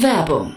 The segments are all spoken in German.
Werbung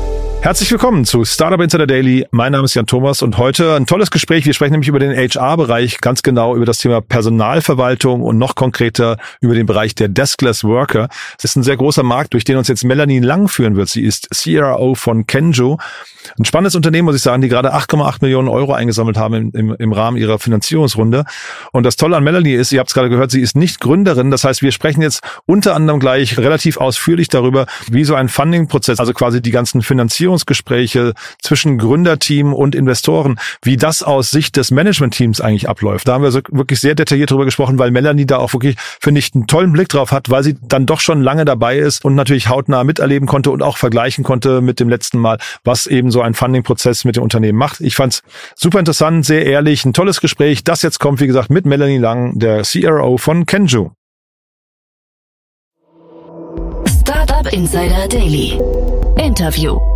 Herzlich willkommen zu Startup Insider Daily. Mein Name ist Jan Thomas und heute ein tolles Gespräch. Wir sprechen nämlich über den HR-Bereich, ganz genau über das Thema Personalverwaltung und noch konkreter über den Bereich der Deskless Worker. Es ist ein sehr großer Markt, durch den uns jetzt Melanie Lang führen wird. Sie ist CRO von Kenjo. Ein spannendes Unternehmen, muss ich sagen, die gerade 8,8 Millionen Euro eingesammelt haben im, im, im Rahmen ihrer Finanzierungsrunde. Und das Tolle an Melanie ist, ihr habt es gerade gehört, sie ist nicht Gründerin. Das heißt, wir sprechen jetzt unter anderem gleich relativ ausführlich darüber, wie so ein Funding-Prozess, also quasi die ganzen Finanzierungsgespräche zwischen Gründerteam und Investoren, wie das aus Sicht des Management-Teams eigentlich abläuft. Da haben wir so wirklich sehr detailliert darüber gesprochen, weil Melanie da auch wirklich, finde ich, einen tollen Blick drauf hat, weil sie dann doch schon lange dabei ist und natürlich hautnah miterleben konnte und auch vergleichen konnte mit dem letzten Mal, was eben so ein Funding-Prozess mit dem Unternehmen macht. Ich fand's super interessant, sehr ehrlich, ein tolles Gespräch. Das jetzt kommt, wie gesagt, mit Melanie Lang, der CRO von Kenju. Startup Insider Daily. Interview.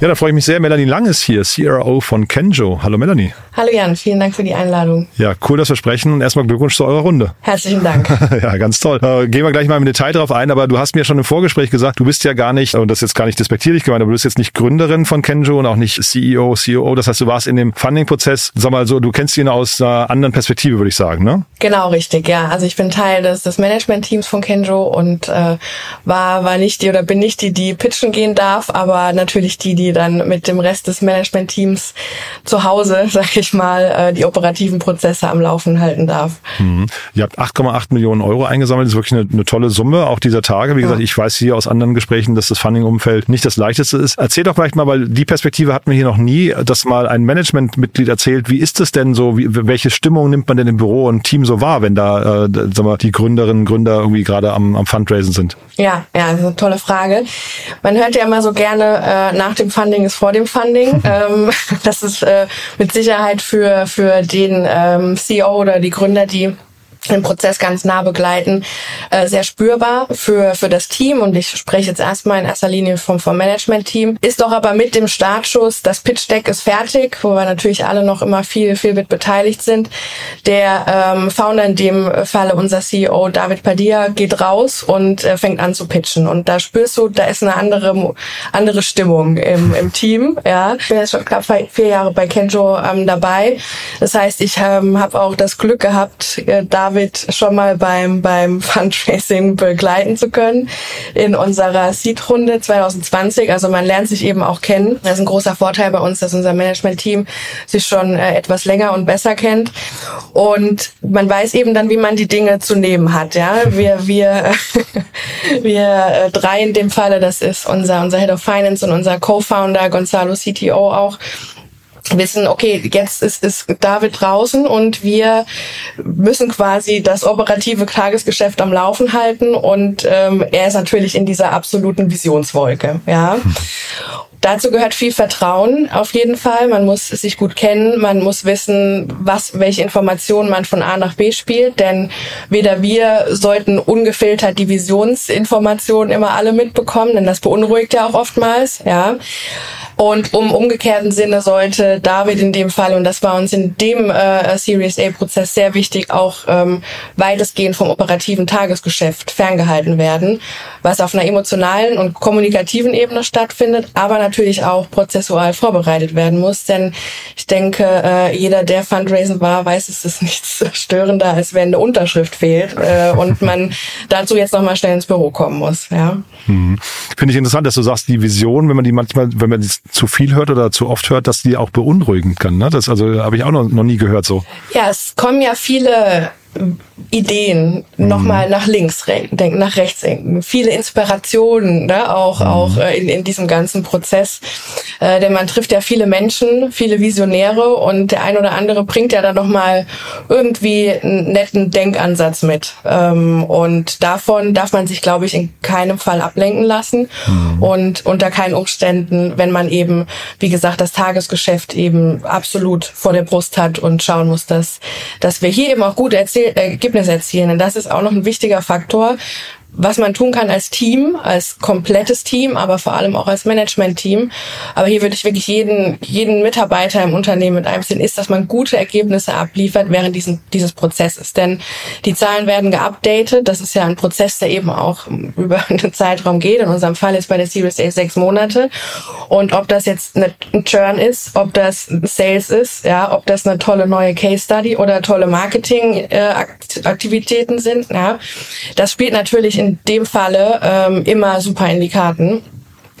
Ja, da freue ich mich sehr. Melanie Lang ist hier, CRO von Kenjo. Hallo Melanie. Hallo Jan, vielen Dank für die Einladung. Ja, cool, dass wir sprechen und erstmal Glückwunsch zu eurer Runde. Herzlichen Dank. ja, ganz toll. Äh, gehen wir gleich mal im Detail drauf ein, aber du hast mir schon im Vorgespräch gesagt, du bist ja gar nicht, und das ist jetzt gar nicht despektierlich gemeint, aber du bist jetzt nicht Gründerin von Kenjo und auch nicht CEO, COO. Das heißt, du warst in dem Funding-Prozess, sag mal so, du kennst ihn aus einer anderen Perspektive, würde ich sagen, ne? Genau, richtig, ja. Also ich bin Teil des, des Management-Teams von Kenjo und äh, war, war nicht die oder bin nicht die, die pitchen gehen darf, aber natürlich die, die dann mit dem Rest des Management-Teams zu Hause, sag ich mal, äh, die operativen Prozesse am Laufen halten darf. Mhm. Ihr habt 8,8 Millionen Euro eingesammelt, das ist wirklich eine, eine, tolle Summe, auch dieser Tage. Wie ja. gesagt, ich weiß hier aus anderen Gesprächen, dass das Funding-Umfeld nicht das leichteste ist. Erzähl doch vielleicht mal, weil die Perspektive hatten wir hier noch nie, dass mal ein Managementmitglied erzählt, wie ist es denn so, wie, welche Stimmung nimmt man denn im Büro und Team so wahr, wenn da äh, sagen wir, die Gründerinnen und Gründer irgendwie gerade am, am Fundraisen sind? Ja, ja, das ist eine tolle Frage. Man hört ja immer so gerne, äh, nach dem Funding ist vor dem Funding. ähm, das ist äh, mit Sicherheit für, für den ähm, CEO oder die Gründer, die den Prozess ganz nah begleiten, äh, sehr spürbar für, für das Team. Und ich spreche jetzt erstmal in erster Linie vom, vom Management-Team. Ist doch aber mit dem Startschuss, das Pitch-Deck ist fertig, wo wir natürlich alle noch immer viel, viel mit beteiligt sind. Der ähm, Founder, in dem Falle unser CEO David Padilla, geht raus und äh, fängt an zu pitchen. Und da spürst du, da ist eine andere, andere Stimmung im, im Team. Ja, ich bin jetzt schon knapp vier Jahre bei Kenjo ähm, dabei. Das heißt, ich ähm, habe auch das Glück gehabt, äh, David schon mal beim, beim Fundraising begleiten zu können in unserer Seed-Runde 2020. Also man lernt sich eben auch kennen. Das ist ein großer Vorteil bei uns, dass unser Management-Team sich schon äh, etwas länger und besser kennt. Und man weiß eben dann, wie man die Dinge zu nehmen hat. Ja, wir, wir, wir äh, drei in dem Falle, das ist unser, unser Head of Finance und unser Co-Founder Gonzalo CTO auch wissen, okay, jetzt ist, ist David draußen und wir müssen quasi das operative Tagesgeschäft am Laufen halten und ähm, er ist natürlich in dieser absoluten Visionswolke, ja. Dazu gehört viel Vertrauen auf jeden Fall. Man muss sich gut kennen, man muss wissen, was, welche Informationen man von A nach B spielt, denn weder wir sollten ungefiltert die Visionsinformationen immer alle mitbekommen, denn das beunruhigt ja auch oftmals, ja. Und um umgekehrten Sinne sollte David in dem Fall, und das war uns in dem äh, Series A-Prozess sehr wichtig, auch ähm, weitestgehend vom operativen Tagesgeschäft ferngehalten werden, was auf einer emotionalen und kommunikativen Ebene stattfindet, aber natürlich auch prozessual vorbereitet werden muss. Denn ich denke, äh, jeder, der Fundraising war, weiß, es ist nichts störender, als wenn eine Unterschrift fehlt äh, und man dazu jetzt nochmal schnell ins Büro kommen muss. Ja. Hm. Finde ich interessant, dass du sagst, die Vision, wenn man die manchmal, wenn man die zu viel hört oder zu oft hört, dass die auch beunruhigen kann. Ne? Das also habe ich auch noch, noch nie gehört so. Ja, es kommen ja viele Ideen mhm. nochmal nach links denken, nach rechts denken, viele Inspirationen, ne, auch, mhm. auch äh, in, in diesem ganzen Prozess. Äh, denn man trifft ja viele Menschen, viele Visionäre und der ein oder andere bringt ja dann nochmal irgendwie einen netten Denkansatz mit. Ähm, und davon darf man sich, glaube ich, in keinem Fall ablenken lassen mhm. und unter keinen Umständen, wenn man eben, wie gesagt, das Tagesgeschäft eben absolut vor der Brust hat und schauen muss, dass, dass wir hier eben auch gute Erzähl Ergebnisse Ergebnis erzielen. Und das ist auch noch ein wichtiger Faktor, was man tun kann als Team, als komplettes Team, aber vor allem auch als Management-Team. Aber hier würde ich wirklich jeden, jeden Mitarbeiter im Unternehmen mit einbeziehen, ist, dass man gute Ergebnisse abliefert während diesen, dieses Prozesses. Denn die Zahlen werden geupdatet. Das ist ja ein Prozess, der eben auch über einen Zeitraum geht. In unserem Fall ist bei der Series A sechs Monate. Und ob das jetzt ein Churn ist, ob das Sales ist, ja, ob das eine tolle neue Case Study oder tolle Marketing-Aktivitäten äh, sind, ja, das spielt natürlich in dem Falle ähm, immer super in die Karten.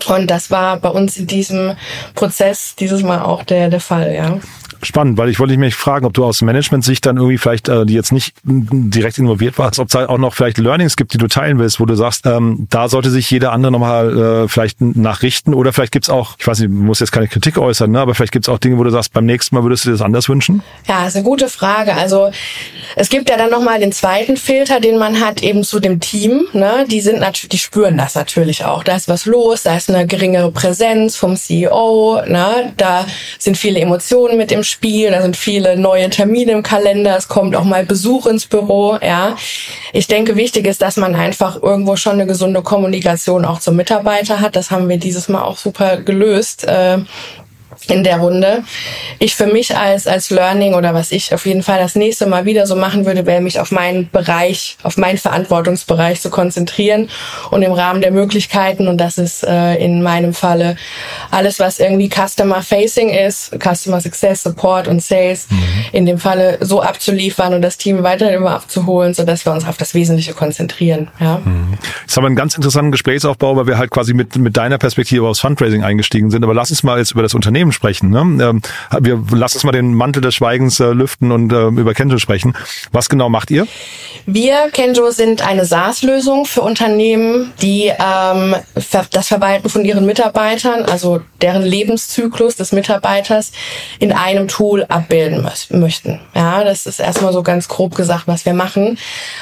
Und das war bei uns in diesem Prozess dieses Mal auch der, der Fall, ja spannend, weil ich wollte mich fragen, ob du aus Management-Sicht dann irgendwie vielleicht, äh, die jetzt nicht direkt involviert warst, ob es halt auch noch vielleicht Learnings gibt, die du teilen willst, wo du sagst, ähm, da sollte sich jeder andere nochmal äh, vielleicht nachrichten oder vielleicht gibt's auch, ich weiß nicht, du musst jetzt keine Kritik äußern, ne, aber vielleicht gibt's auch Dinge, wo du sagst, beim nächsten Mal würdest du dir das anders wünschen? Ja, ist eine gute Frage. Also es gibt ja dann nochmal den zweiten Filter, den man hat, eben zu dem Team. Ne? Die sind natürlich, die spüren das natürlich auch. Da ist was los, da ist eine geringere Präsenz vom CEO, ne? da sind viele Emotionen mit im Spiel, da sind viele neue Termine im Kalender, es kommt auch mal Besuch ins Büro, ja. Ich denke, wichtig ist, dass man einfach irgendwo schon eine gesunde Kommunikation auch zum Mitarbeiter hat. Das haben wir dieses Mal auch super gelöst. Äh, in der Runde. Ich für mich als, als Learning oder was ich auf jeden Fall das nächste Mal wieder so machen würde, wäre mich auf meinen Bereich, auf meinen Verantwortungsbereich zu konzentrieren und im Rahmen der Möglichkeiten, und das ist äh, in meinem Falle alles, was irgendwie Customer Facing ist, Customer Success, Support und Sales, mhm. in dem Falle so abzuliefern und das Team weiterhin immer abzuholen, sodass wir uns auf das Wesentliche konzentrieren. Ja. Mhm. Jetzt haben wir einen ganz interessanten Gesprächsaufbau, weil wir halt quasi mit, mit deiner Perspektive aus Fundraising eingestiegen sind. Aber lass uns mal jetzt über das Unternehmen Unternehmen sprechen. Ne? Ähm, wir lassen uns mal den Mantel des Schweigens äh, lüften und äh, über Kenjo sprechen. Was genau macht ihr? Wir, Kenjo, sind eine SaaS-Lösung für Unternehmen, die ähm, das Verwalten von ihren Mitarbeitern, also deren Lebenszyklus des Mitarbeiters, in einem Tool abbilden möchten. Ja, das ist erstmal so ganz grob gesagt, was wir machen.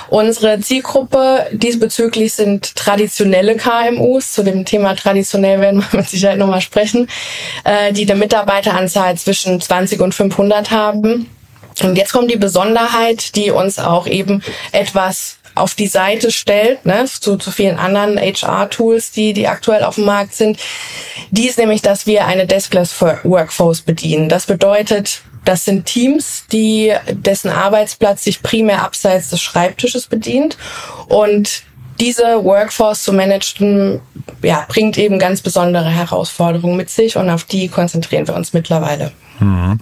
Unsere Zielgruppe diesbezüglich sind traditionelle KMUs. Zu dem Thema traditionell werden wir mit Sicherheit nochmal sprechen, äh, die Mitarbeiteranzahl zwischen 20 und 500 haben. Und jetzt kommt die Besonderheit, die uns auch eben etwas auf die Seite stellt, ne, zu, zu vielen anderen HR-Tools, die, die aktuell auf dem Markt sind. Die ist nämlich, dass wir eine Deskless Workforce bedienen. Das bedeutet, das sind Teams, die, dessen Arbeitsplatz sich primär abseits des Schreibtisches bedient und diese Workforce zu managen, ja, bringt eben ganz besondere Herausforderungen mit sich und auf die konzentrieren wir uns mittlerweile. Mhm.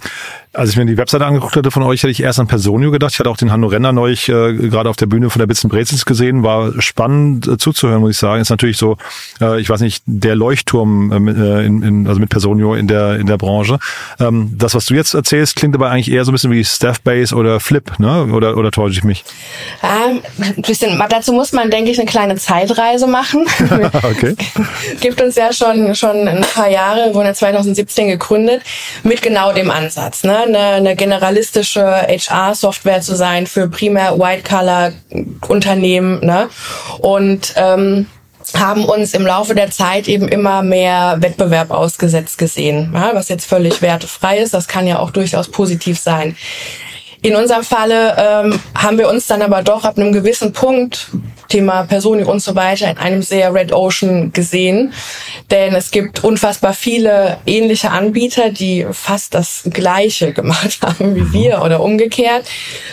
Als ich mir die Webseite angeguckt hatte von euch, hätte ich erst an Personio gedacht. Ich hatte auch den Hanno Renner neulich äh, gerade auf der Bühne von der Bits Brezels gesehen. War spannend äh, zuzuhören, muss ich sagen. Ist natürlich so, äh, ich weiß nicht, der Leuchtturm äh, in, in, also mit Personio in der in der Branche. Ähm, das, was du jetzt erzählst, klingt aber eigentlich eher so ein bisschen wie Staffbase oder Flip, ne? Oder oder täusche ich mich? Ähm, ein bisschen. Dazu muss man, denke ich, eine kleine Zeitreise machen. okay. Gibt uns ja schon schon ein paar Jahre, wurden 2017 gegründet mit genau dem Ansatz. Ne? eine, eine generalistische HR-Software zu sein für primär White-Collar-Unternehmen. Ne? Und ähm, haben uns im Laufe der Zeit eben immer mehr Wettbewerb ausgesetzt gesehen, ja, was jetzt völlig wertefrei ist. Das kann ja auch durchaus positiv sein. In unserem Falle ähm, haben wir uns dann aber doch ab einem gewissen Punkt, Thema Personi und so weiter, in einem sehr Red Ocean gesehen. Denn es gibt unfassbar viele ähnliche Anbieter, die fast das Gleiche gemacht haben wie wir oder umgekehrt.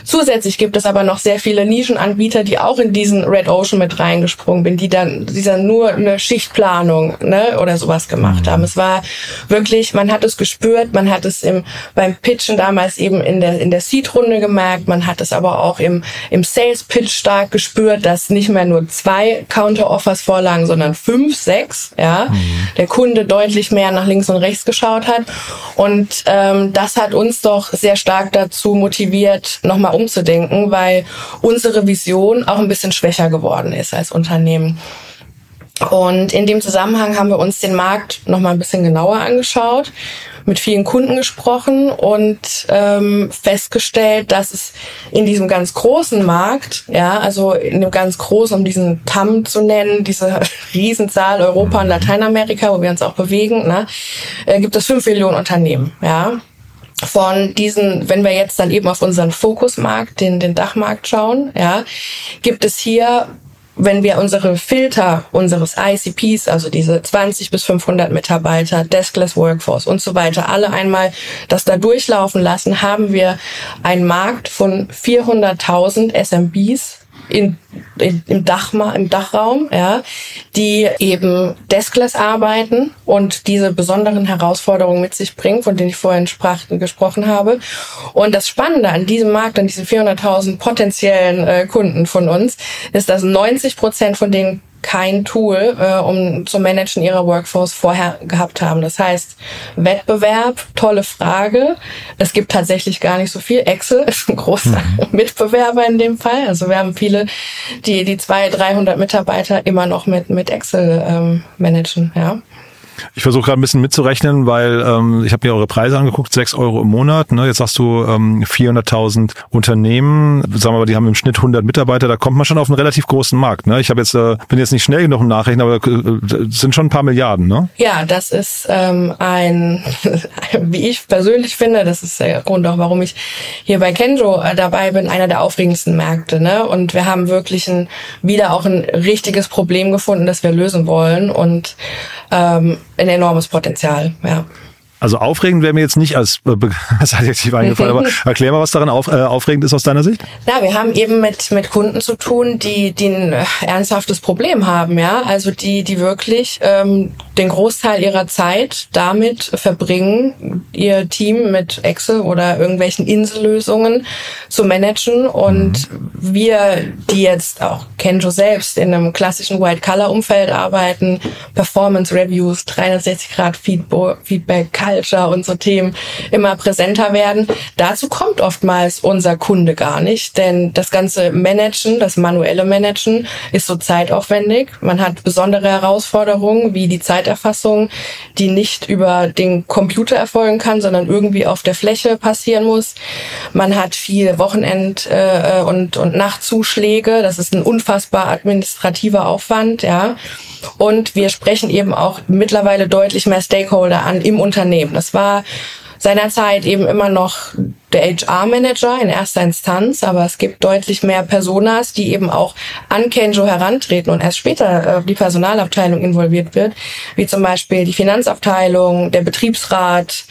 Zusätzlich gibt es aber noch sehr viele Nischenanbieter, die auch in diesen Red Ocean mit reingesprungen sind, die dann, die dann nur eine Schichtplanung ne, oder sowas gemacht haben. Es war wirklich, man hat es gespürt, man hat es im, beim Pitchen damals eben in der, in der Seed Runde gemerkt. Man hat es aber auch im, im Sales Pitch stark gespürt, dass nicht nicht mehr nur zwei Counter-Offers vorlagen, sondern fünf, sechs, ja, mhm. der Kunde deutlich mehr nach links und rechts geschaut hat. Und ähm, das hat uns doch sehr stark dazu motiviert, nochmal umzudenken, weil unsere Vision auch ein bisschen schwächer geworden ist als Unternehmen. Und in dem Zusammenhang haben wir uns den Markt nochmal ein bisschen genauer angeschaut mit vielen Kunden gesprochen und ähm, festgestellt, dass es in diesem ganz großen Markt, ja, also in dem ganz großen, um diesen TAM zu nennen, diese Riesenzahl Europa und Lateinamerika, wo wir uns auch bewegen, ne, äh, gibt es fünf Millionen Unternehmen, ja. Von diesen, wenn wir jetzt dann eben auf unseren Fokusmarkt, den, den Dachmarkt schauen, ja, gibt es hier wenn wir unsere Filter unseres ICPs, also diese 20 bis 500 Mitarbeiter, Deskless Workforce und so weiter, alle einmal das da durchlaufen lassen, haben wir einen Markt von 400.000 SMBs in, in, im, Dachma, im Dachraum, ja, die eben deskless arbeiten und diese besonderen Herausforderungen mit sich bringen, von denen ich vorhin sprach, gesprochen habe. Und das Spannende an diesem Markt, an diesen 400.000 potenziellen äh, Kunden von uns, ist, dass 90 Prozent von denen kein Tool, äh, um zu managen ihrer Workforce vorher gehabt haben. Das heißt, Wettbewerb, tolle Frage. Es gibt tatsächlich gar nicht so viel. Excel ist ein großer mhm. Mitbewerber in dem Fall. Also wir haben viele, die die zwei, 300 Mitarbeiter immer noch mit, mit Excel ähm, managen. Ja. Ich versuche gerade ein bisschen mitzurechnen, weil ähm, ich habe mir eure Preise angeguckt, 6 Euro im Monat. Ne? Jetzt sagst du ähm, 400.000 Unternehmen, sagen wir mal, die haben im Schnitt 100 Mitarbeiter, da kommt man schon auf einen relativ großen Markt. Ne? Ich habe jetzt äh, bin jetzt nicht schnell genug im Nachrechnen, aber äh, sind schon ein paar Milliarden. Ne? Ja, das ist ähm, ein, wie ich persönlich finde, das ist der Grund auch, warum ich hier bei Kenjo äh, dabei bin, einer der aufregendsten Märkte. Ne? Und wir haben wirklich ein, wieder auch ein richtiges Problem gefunden, das wir lösen wollen. Und ähm, ein enormes Potenzial, ja. Also aufregend wäre mir jetzt nicht als, äh, als Adjektiv eingefallen, aber erklär mal, was daran auf, äh, aufregend ist aus deiner Sicht. Na, wir haben eben mit, mit Kunden zu tun, die, die ein äh, ernsthaftes Problem haben, ja. Also die, die wirklich ähm, den Großteil ihrer Zeit damit verbringen, ihr Team mit Excel oder irgendwelchen Insellösungen zu managen. Und mhm. wir, die jetzt auch Kenjo selbst in einem klassischen White-Color-Umfeld arbeiten, Performance Reviews, 360 Grad Feedback, Culture und Themen immer präsenter werden. Dazu kommt oftmals unser Kunde gar nicht, denn das ganze Managen, das manuelle Managen ist so zeitaufwendig. Man hat besondere Herausforderungen wie die Zeiterfassung, die nicht über den Computer erfolgen kann, sondern irgendwie auf der Fläche passieren muss. Man hat viel Wochenend- äh, und, und Nachtzuschläge. Das ist ein unfassbar administrativer Aufwand, ja. Und wir sprechen eben auch mittlerweile deutlich mehr Stakeholder an im Unternehmen. Das war seinerzeit eben immer noch der HR-Manager in erster Instanz, aber es gibt deutlich mehr Personas, die eben auch an Kenjo herantreten und erst später äh, die Personalabteilung involviert wird, wie zum Beispiel die Finanzabteilung, der Betriebsrat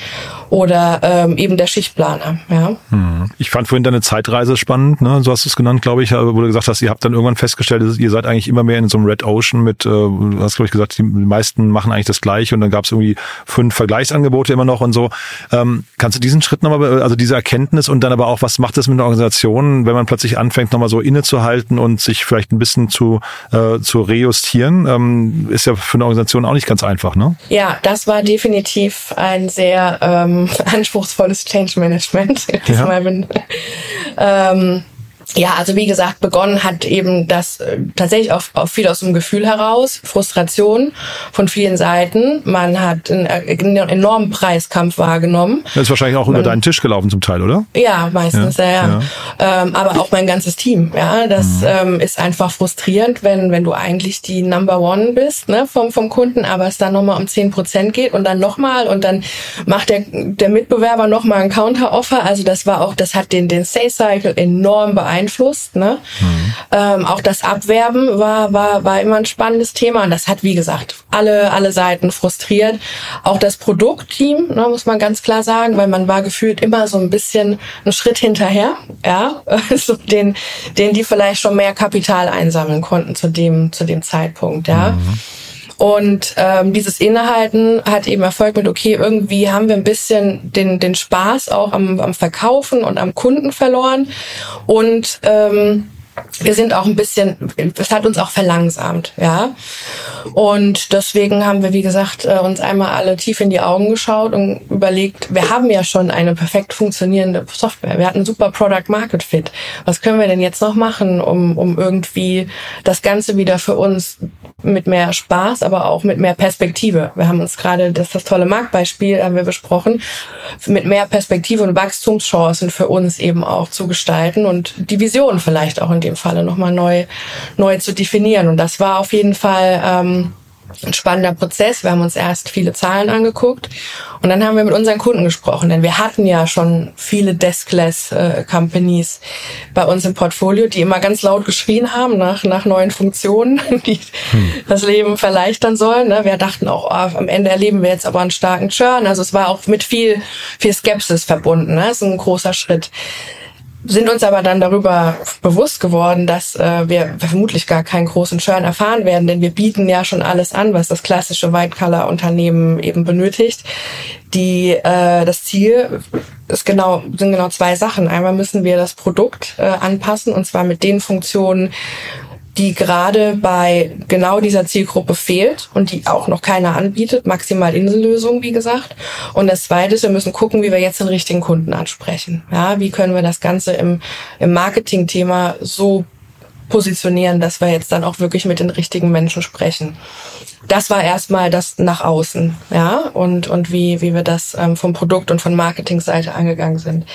oder ähm, eben der Schichtplaner. Ja. Hm. Ich fand vorhin deine Zeitreise spannend, ne? so hast du es genannt, glaube ich, wo du gesagt hast, ihr habt dann irgendwann festgestellt, ihr seid eigentlich immer mehr in so einem Red Ocean mit, äh, du hast glaube ich gesagt, die meisten machen eigentlich das Gleiche und dann gab es irgendwie fünf Vergleichsangebote immer noch und so. Ähm, kannst du diesen Schritt nochmal, also diese Erkenntnis Erkenntnis und dann aber auch, was macht das mit einer Organisation, wenn man plötzlich anfängt, nochmal so innezuhalten und sich vielleicht ein bisschen zu, äh, zu rejustieren, ähm, ist ja für eine Organisation auch nicht ganz einfach, ne? Ja, das war definitiv ein sehr ähm, anspruchsvolles Change Management. Ja. ähm, ja, also wie gesagt, begonnen hat eben das äh, tatsächlich auch, auch viel aus dem Gefühl heraus, Frustration von vielen Seiten. Man hat einen, äh, einen enormen Preiskampf wahrgenommen. Das ist wahrscheinlich auch Man, über deinen Tisch gelaufen zum Teil, oder? Ja, meistens, ja. ja, ja. Ähm, aber auch mein ganzes Team, ja. Das mhm. ähm, ist einfach frustrierend, wenn, wenn du eigentlich die Number One bist, ne, vom, vom Kunden, aber es dann nochmal um zehn Prozent geht und dann nochmal und dann macht der, der Mitbewerber nochmal ein Counter-Offer. Also das war auch, das hat den, den Sales Cycle enorm beeinflusst beeinflusst. Ne? Mhm. Ähm, auch das Abwerben war, war, war immer ein spannendes Thema und das hat, wie gesagt, alle, alle Seiten frustriert. Auch das Produktteam, ne, muss man ganz klar sagen, weil man war gefühlt immer so ein bisschen einen Schritt hinterher, ja, so den, den die vielleicht schon mehr Kapital einsammeln konnten zu dem, zu dem Zeitpunkt, ja. Mhm. Und ähm, dieses Innehalten hat eben Erfolg mit, okay, irgendwie haben wir ein bisschen den, den Spaß auch am, am Verkaufen und am Kunden verloren. Und ähm, wir sind auch ein bisschen, es hat uns auch verlangsamt, ja. Und deswegen haben wir, wie gesagt, äh, uns einmal alle tief in die Augen geschaut und überlegt, wir haben ja schon eine perfekt funktionierende Software. Wir hatten super Product Market Fit. Was können wir denn jetzt noch machen, um, um irgendwie das Ganze wieder für uns mit mehr Spaß, aber auch mit mehr Perspektive. Wir haben uns gerade, das das tolle Marktbeispiel haben wir besprochen, mit mehr Perspektive und Wachstumschancen für uns eben auch zu gestalten und die Vision vielleicht auch in dem Falle nochmal neu, neu zu definieren. Und das war auf jeden Fall ähm, ein spannender Prozess. Wir haben uns erst viele Zahlen angeguckt und dann haben wir mit unseren Kunden gesprochen, denn wir hatten ja schon viele Deskless äh, Companies bei uns im Portfolio, die immer ganz laut geschrien haben nach, nach neuen Funktionen, die hm. das Leben verleichtern sollen. Ne? Wir dachten auch, oh, am Ende erleben wir jetzt aber einen starken Churn. Also es war auch mit viel, viel Skepsis verbunden. Ne? Das ist ein großer Schritt sind uns aber dann darüber bewusst geworden, dass äh, wir vermutlich gar keinen großen Churn erfahren werden, denn wir bieten ja schon alles an, was das klassische White-Color-Unternehmen eben benötigt. Die äh, das Ziel ist genau sind genau zwei Sachen. Einmal müssen wir das Produkt äh, anpassen und zwar mit den Funktionen, die gerade bei genau dieser Zielgruppe fehlt und die auch noch keiner anbietet, maximal Insellösungen, wie gesagt. Und das Zweite ist, wir müssen gucken, wie wir jetzt den richtigen Kunden ansprechen. Ja, wie können wir das Ganze im, im Marketing-Thema so positionieren, dass wir jetzt dann auch wirklich mit den richtigen Menschen sprechen. Das war erstmal das nach außen, ja, und, und wie, wie wir das ähm, vom Produkt und von Marketingseite angegangen sind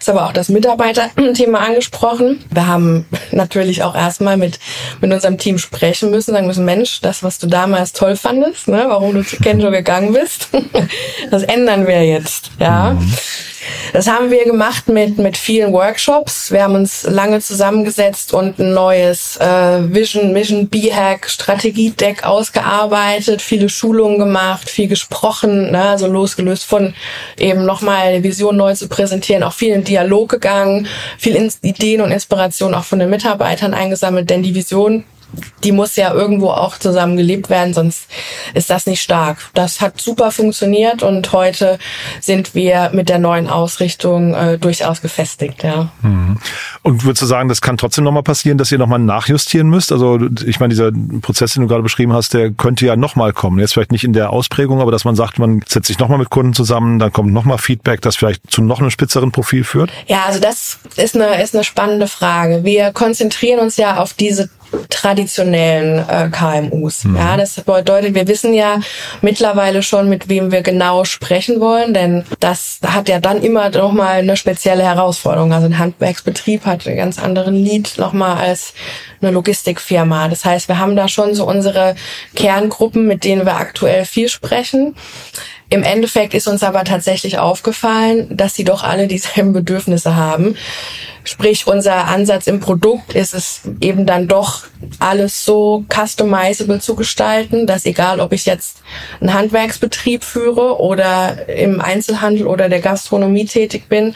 ist aber auch das Mitarbeiterthema angesprochen. Wir haben natürlich auch erstmal mit, mit unserem Team sprechen müssen, sagen müssen, Mensch, das, was du damals toll fandest, ne, warum du zu Kenjo gegangen bist, das ändern wir jetzt, ja. Das haben wir gemacht mit, mit vielen Workshops. Wir haben uns lange zusammengesetzt und ein neues äh, Vision, Mission B-Hack Strategiedeck ausgearbeitet, viele Schulungen gemacht, viel gesprochen, ne, also losgelöst von eben nochmal Vision neu zu präsentieren, auch viel in Dialog gegangen, viel Ideen und Inspiration auch von den Mitarbeitern eingesammelt, denn die Vision die muss ja irgendwo auch zusammen gelebt werden, sonst ist das nicht stark. Das hat super funktioniert und heute sind wir mit der neuen Ausrichtung äh, durchaus gefestigt, ja. Mhm. Und würdest du sagen, das kann trotzdem nochmal passieren, dass ihr nochmal nachjustieren müsst? Also ich meine, dieser Prozess, den du gerade beschrieben hast, der könnte ja nochmal kommen. Jetzt vielleicht nicht in der Ausprägung, aber dass man sagt, man setzt sich nochmal mit Kunden zusammen, dann kommt nochmal Feedback, das vielleicht zu noch einem spitzeren Profil führt? Ja, also das ist eine, ist eine spannende Frage. Wir konzentrieren uns ja auf diese traditionellen äh, KMUs. Mhm. Ja, das bedeutet, wir wissen ja mittlerweile schon, mit wem wir genau sprechen wollen, denn das hat ja dann immer noch mal eine spezielle Herausforderung. Also ein Handwerksbetrieb hat einen ganz anderen Lied noch mal als eine Logistikfirma. Das heißt, wir haben da schon so unsere Kerngruppen, mit denen wir aktuell viel sprechen. Im Endeffekt ist uns aber tatsächlich aufgefallen, dass sie doch alle dieselben Bedürfnisse haben. Sprich, unser Ansatz im Produkt ist es eben dann doch alles so customizable zu gestalten, dass egal, ob ich jetzt einen Handwerksbetrieb führe oder im Einzelhandel oder der Gastronomie tätig bin,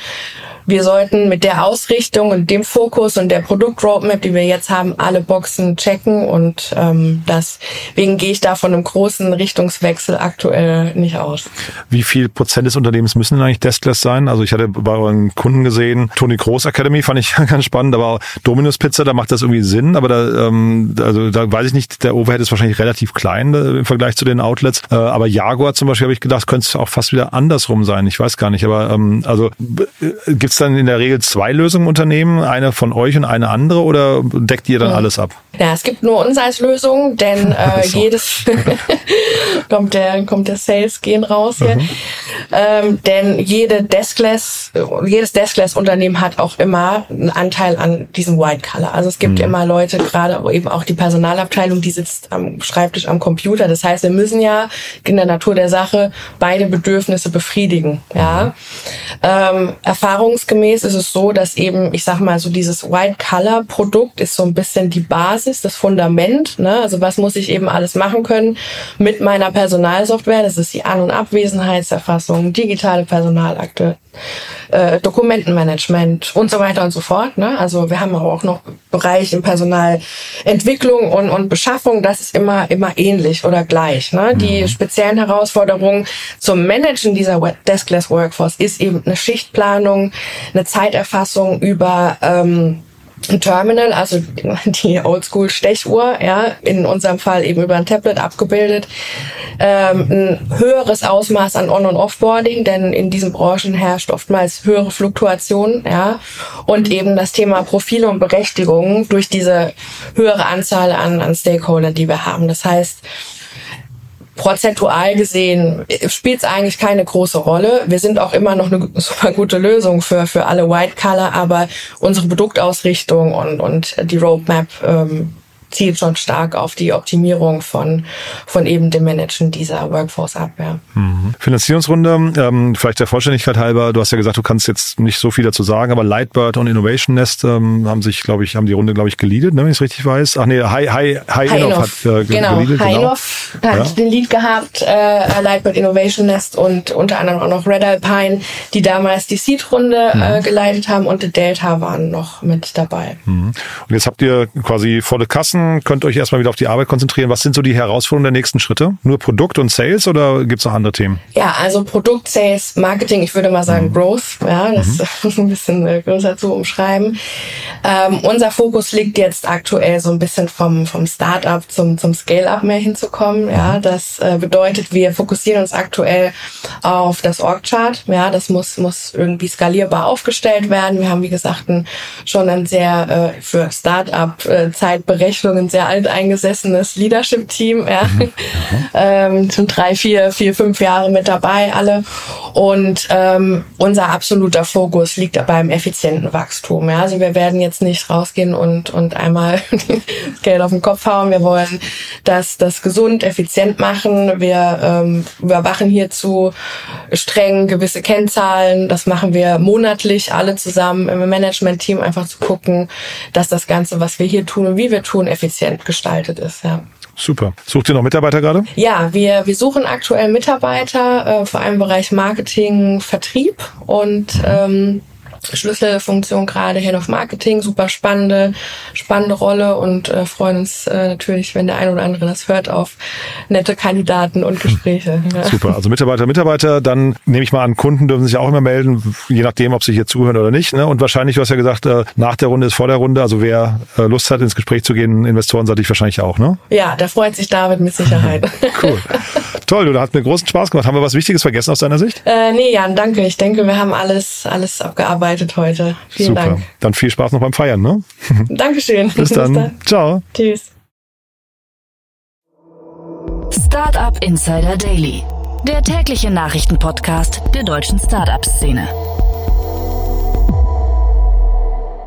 wir sollten mit der Ausrichtung und dem Fokus und der Produktroadmap, die wir jetzt haben, alle Boxen checken und ähm, deswegen gehe ich da von einem großen Richtungswechsel aktuell nicht aus. Wie viel Prozent des Unternehmens müssen denn eigentlich Deskless sein? Also ich hatte bei euren Kunden gesehen, Tony Groß Academy fand ich ganz spannend, aber Dominus Pizza, da macht das irgendwie Sinn, aber da, ähm, also da weiß ich nicht, der Overhead ist wahrscheinlich relativ klein äh, im Vergleich zu den Outlets, äh, aber Jaguar zum Beispiel habe ich gedacht, könnte es auch fast wieder andersrum sein. Ich weiß gar nicht, aber ähm, also äh, gibt es dann in der Regel zwei Lösungen im Unternehmen, eine von euch und eine andere oder deckt ihr dann ja. alles ab? Ja, es gibt nur uns als Lösung, denn äh, so. jedes kommt der kommt der Sales gehen raus hier. Mhm. Ähm, denn jede Deskless, jedes Deskless-Unternehmen hat auch immer einen Anteil an diesem White Color. Also es gibt mhm. immer Leute, gerade eben auch die Personalabteilung, die sitzt am Schreibtisch am Computer. Das heißt, wir müssen ja in der Natur der Sache beide Bedürfnisse befriedigen. Ja, mhm. ähm, erfahrungsgemäß ist es so, dass eben, ich sag mal, so dieses White Color Produkt ist so ein bisschen die Basis, das Fundament. Ne? Also was muss ich eben alles machen können mit meiner Personalsoftware? Das ist die An- und Abwesenheitserfassung, digitale Personalakte, äh, Dokumentenmanagement und so weiter und so fort. Ne? Also wir haben auch noch Bereich im Personalentwicklung und, und Beschaffung. Das ist immer immer ähnlich oder gleich. Ne? Die mhm. speziellen Herausforderungen zum Managen dieser Deskless Workforce ist eben eine Schichtplanung, eine Zeiterfassung über ähm, Terminal, also die Oldschool-Stechuhr, ja, in unserem Fall eben über ein Tablet abgebildet, ähm, ein höheres Ausmaß an On- und Offboarding, denn in diesen Branchen herrscht oftmals höhere Fluktuation, ja, und eben das Thema Profile und Berechtigungen durch diese höhere Anzahl an, an Stakeholdern, die wir haben. Das heißt, prozentual gesehen spielt es eigentlich keine große Rolle. Wir sind auch immer noch eine super gute Lösung für, für alle White Color, aber unsere Produktausrichtung und, und die Roadmap ähm, zielt schon stark auf die Optimierung von, von eben dem Managen dieser Workforce ab. Ja. Mhm. Finanzierungsrunde, ähm, vielleicht der Vollständigkeit halber, du hast ja gesagt, du kannst jetzt nicht so viel dazu sagen, aber Lightbird und Innovation Nest ähm, haben sich, glaube ich, haben die Runde, glaube ich, geleadet, ne, wenn ich es richtig weiß. Ach nee, High, High, High, High Innof hat äh, genau, geleadet. High genau. Innof hat ja. den Lead gehabt, äh, Lightbird Innovation Nest und unter anderem auch noch Red Alpine, die damals die Seed-Runde mhm. äh, geleitet haben und Delta waren noch mit dabei. Mhm. Und jetzt habt ihr quasi volle Kassen, könnt euch erstmal wieder auf die Arbeit konzentrieren. Was sind so die Herausforderungen der nächsten Schritte? Nur Produkt und Sales oder gibt es noch andere Themen? Ja, also Produkt, Sales, Marketing, ich würde mal sagen mhm. Growth. Ja, das mhm. ist ein bisschen äh, größer zu umschreiben. Ähm, unser Fokus liegt jetzt aktuell so ein bisschen vom, vom Startup zum, zum Scale-up mehr hinzukommen. Ja, mhm. das äh, bedeutet, wir fokussieren uns aktuell auf das Org-Chart. Ja, das muss, muss irgendwie skalierbar aufgestellt werden. Wir haben, wie gesagt, ein, schon ein sehr äh, für Startup-Zeitberechnung äh, ein sehr alteingesessenes Leadership-Team, ja. Mhm. ähm, schon drei, vier, vier, fünf Jahre mit dabei alle. Und ähm, unser absoluter Fokus liegt beim effizienten Wachstum. Ja. Also wir werden jetzt nicht rausgehen und, und einmal Geld auf den Kopf hauen. Wir wollen das, das gesund, effizient machen. Wir ähm, überwachen hierzu streng gewisse Kennzahlen. Das machen wir monatlich alle zusammen im Management-Team, einfach zu gucken, dass das Ganze, was wir hier tun und wie wir tun, effizient gestaltet ist. Ja. Super. Sucht ihr noch Mitarbeiter gerade? Ja, wir, wir suchen aktuell Mitarbeiter, äh, vor allem im Bereich Marketing, Vertrieb und ähm, Schlüsselfunktion gerade Head of Marketing, super spannende, spannende Rolle und äh, freuen uns äh, natürlich, wenn der ein oder andere das hört, auf nette Kandidaten und Gespräche. Ja. Super, also Mitarbeiter, Mitarbeiter, dann nehme ich mal an, Kunden dürfen sich auch immer melden, je nachdem, ob sie hier zuhören oder nicht. Ne? Und wahrscheinlich, du hast ja gesagt, äh, nach der Runde ist vor der Runde, also wer äh, Lust hat, ins Gespräch zu gehen, Investoren ich wahrscheinlich auch, ne? Ja, da freut sich David mit Sicherheit. cool. Toll, du, hat mir großen Spaß gemacht. Haben wir was Wichtiges vergessen aus deiner Sicht? Äh, nee, Jan, danke. Ich denke, wir haben alles, alles abgearbeitet heute. Vielen Super. Dank. Dann viel Spaß noch beim Feiern, ne? Dankeschön. Bis dann. Bis dann. Ciao. Tschüss. Startup Insider Daily. Der tägliche Nachrichtenpodcast der deutschen Startup-Szene.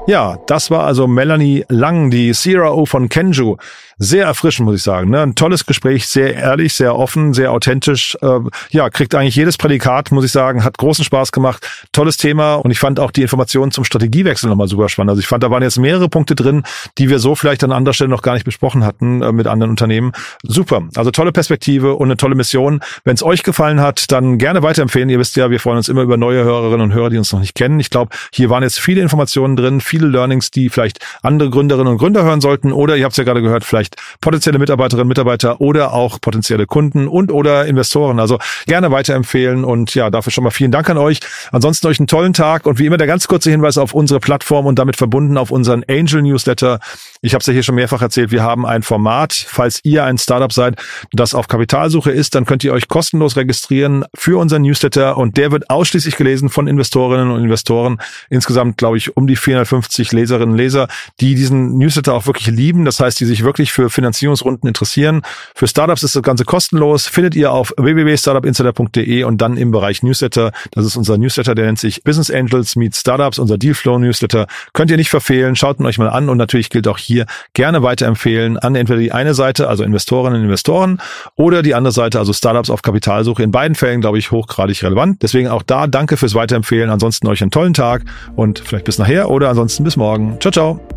Ja, das war also Melanie Lang, die CRO von Kenju sehr erfrischend, muss ich sagen. Ne? Ein tolles Gespräch, sehr ehrlich, sehr offen, sehr authentisch. Äh, ja, kriegt eigentlich jedes Prädikat, muss ich sagen, hat großen Spaß gemacht. Tolles Thema und ich fand auch die Informationen zum Strategiewechsel nochmal super spannend. Also ich fand, da waren jetzt mehrere Punkte drin, die wir so vielleicht an anderer Stelle noch gar nicht besprochen hatten äh, mit anderen Unternehmen. Super. Also tolle Perspektive und eine tolle Mission. Wenn es euch gefallen hat, dann gerne weiterempfehlen. Ihr wisst ja, wir freuen uns immer über neue Hörerinnen und Hörer, die uns noch nicht kennen. Ich glaube, hier waren jetzt viele Informationen drin, viele Learnings, die vielleicht andere Gründerinnen und Gründer hören sollten oder ihr habt es ja gerade gehört, vielleicht vielleicht potenzielle Mitarbeiterinnen, Mitarbeiter oder auch potenzielle Kunden und oder Investoren. Also gerne weiterempfehlen und ja, dafür schon mal vielen Dank an euch. Ansonsten euch einen tollen Tag und wie immer der ganz kurze Hinweis auf unsere Plattform und damit verbunden auf unseren Angel Newsletter. Ich habe es ja hier schon mehrfach erzählt, wir haben ein Format, falls ihr ein Startup seid, das auf Kapitalsuche ist, dann könnt ihr euch kostenlos registrieren für unseren Newsletter und der wird ausschließlich gelesen von Investorinnen und Investoren. Insgesamt, glaube ich, um die 450 Leserinnen und Leser, die diesen Newsletter auch wirklich lieben. Das heißt, die sich wirklich für Finanzierungsrunden interessieren. Für Startups ist das Ganze kostenlos. Findet ihr auf www.startupinsider.de und dann im Bereich Newsletter. Das ist unser Newsletter, der nennt sich Business Angels Meet Startups, unser Dealflow Newsletter. Könnt ihr nicht verfehlen. Schaut ihn euch mal an und natürlich gilt auch hier gerne weiterempfehlen an entweder die eine Seite, also Investorinnen und Investoren, oder die andere Seite, also Startups auf Kapitalsuche. In beiden Fällen, glaube ich, hochgradig relevant. Deswegen auch da danke fürs Weiterempfehlen. Ansonsten euch einen tollen Tag und vielleicht bis nachher oder ansonsten bis morgen. Ciao, ciao.